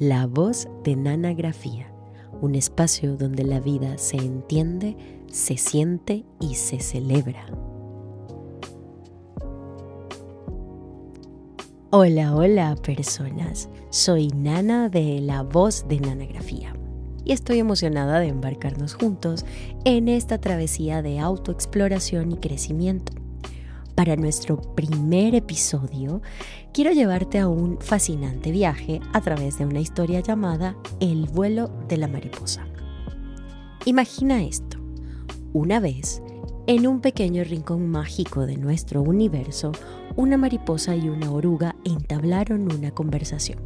La voz de Nanagrafía, un espacio donde la vida se entiende, se siente y se celebra. Hola, hola personas, soy Nana de La voz de Nanagrafía y estoy emocionada de embarcarnos juntos en esta travesía de autoexploración y crecimiento para nuestro primer episodio, quiero llevarte a un fascinante viaje a través de una historia llamada El vuelo de la mariposa. Imagina esto. Una vez, en un pequeño rincón mágico de nuestro universo, una mariposa y una oruga entablaron una conversación.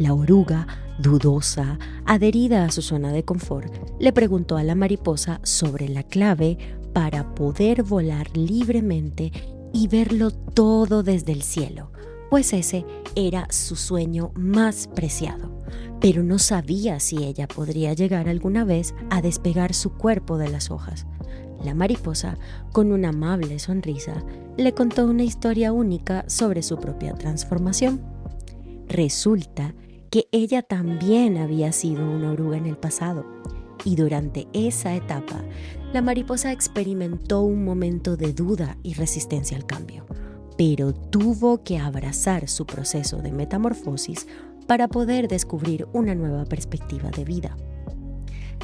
La oruga, dudosa, adherida a su zona de confort, le preguntó a la mariposa sobre la clave para poder volar libremente y verlo todo desde el cielo, pues ese era su sueño más preciado. Pero no sabía si ella podría llegar alguna vez a despegar su cuerpo de las hojas. La mariposa, con una amable sonrisa, le contó una historia única sobre su propia transformación. Resulta que ella también había sido una oruga en el pasado y durante esa etapa la mariposa experimentó un momento de duda y resistencia al cambio, pero tuvo que abrazar su proceso de metamorfosis para poder descubrir una nueva perspectiva de vida.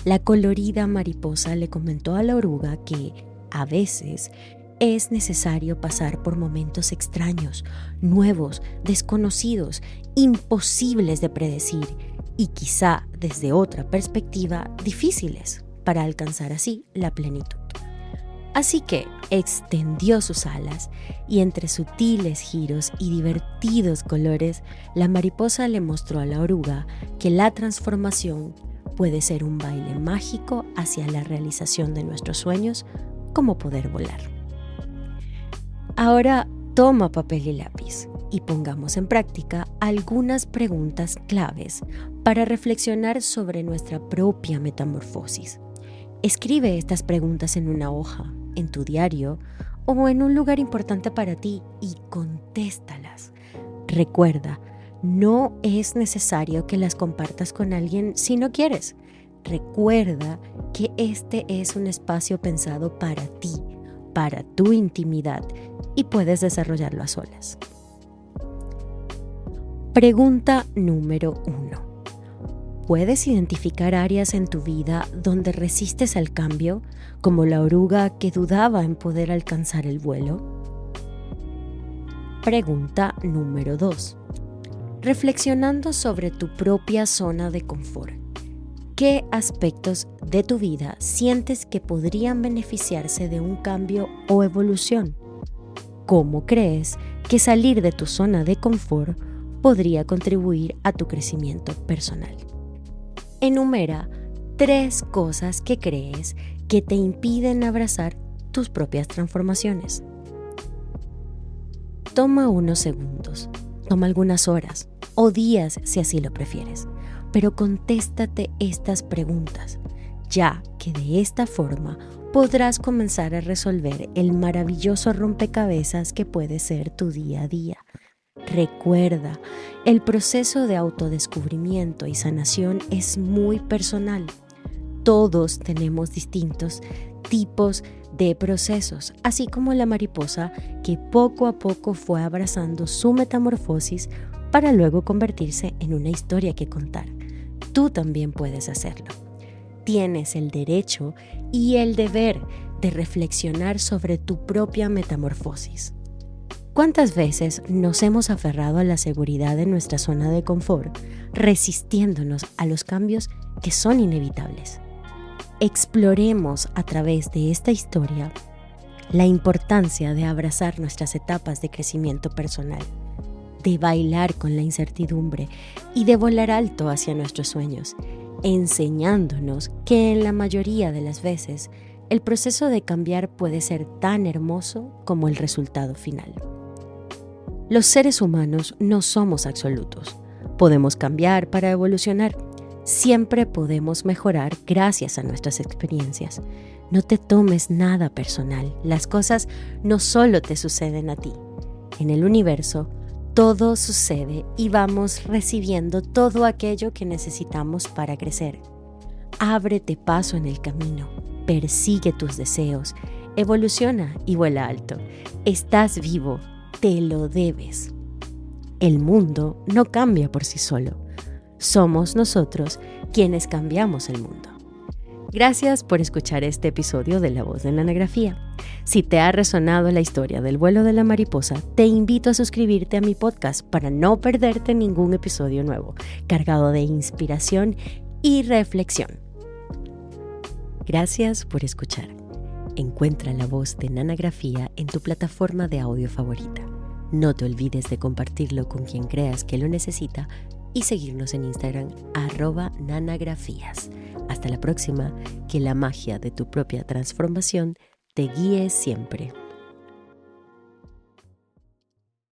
La colorida mariposa le comentó a la oruga que, a veces, es necesario pasar por momentos extraños, nuevos, desconocidos, imposibles de predecir y quizá desde otra perspectiva difíciles para alcanzar así la plenitud. Así que extendió sus alas y entre sutiles giros y divertidos colores, la mariposa le mostró a la oruga que la transformación puede ser un baile mágico hacia la realización de nuestros sueños, como poder volar. Ahora toma papel y lápiz y pongamos en práctica algunas preguntas claves para reflexionar sobre nuestra propia metamorfosis. Escribe estas preguntas en una hoja, en tu diario o en un lugar importante para ti y contéstalas. Recuerda, no es necesario que las compartas con alguien si no quieres. Recuerda que este es un espacio pensado para ti, para tu intimidad y puedes desarrollarlo a solas. Pregunta número 1. ¿Puedes identificar áreas en tu vida donde resistes al cambio, como la oruga que dudaba en poder alcanzar el vuelo? Pregunta número 2. Reflexionando sobre tu propia zona de confort, ¿qué aspectos de tu vida sientes que podrían beneficiarse de un cambio o evolución? ¿Cómo crees que salir de tu zona de confort podría contribuir a tu crecimiento personal. Enumera tres cosas que crees que te impiden abrazar tus propias transformaciones. Toma unos segundos, toma algunas horas o días si así lo prefieres, pero contéstate estas preguntas, ya que de esta forma podrás comenzar a resolver el maravilloso rompecabezas que puede ser tu día a día Recuerda, el proceso de autodescubrimiento y sanación es muy personal. Todos tenemos distintos tipos de procesos, así como la mariposa que poco a poco fue abrazando su metamorfosis para luego convertirse en una historia que contar. Tú también puedes hacerlo. Tienes el derecho y el deber de reflexionar sobre tu propia metamorfosis. ¿Cuántas veces nos hemos aferrado a la seguridad de nuestra zona de confort, resistiéndonos a los cambios que son inevitables? Exploremos a través de esta historia la importancia de abrazar nuestras etapas de crecimiento personal, de bailar con la incertidumbre y de volar alto hacia nuestros sueños, enseñándonos que en la mayoría de las veces el proceso de cambiar puede ser tan hermoso como el resultado final. Los seres humanos no somos absolutos. Podemos cambiar para evolucionar. Siempre podemos mejorar gracias a nuestras experiencias. No te tomes nada personal. Las cosas no solo te suceden a ti. En el universo, todo sucede y vamos recibiendo todo aquello que necesitamos para crecer. Ábrete paso en el camino, persigue tus deseos, evoluciona y vuela alto. Estás vivo, te lo debes. El mundo no cambia por sí solo. Somos nosotros quienes cambiamos el mundo. Gracias por escuchar este episodio de La Voz de la. Si te ha resonado la historia del vuelo de la mariposa, te invito a suscribirte a mi podcast para no perderte ningún episodio nuevo, cargado de inspiración y reflexión. Gracias por escuchar. Encuentra la voz de Nanagrafía en tu plataforma de audio favorita. No te olvides de compartirlo con quien creas que lo necesita y seguirnos en Instagram arroba nanagrafías. Hasta la próxima, que la magia de tu propia transformación te guíe siempre.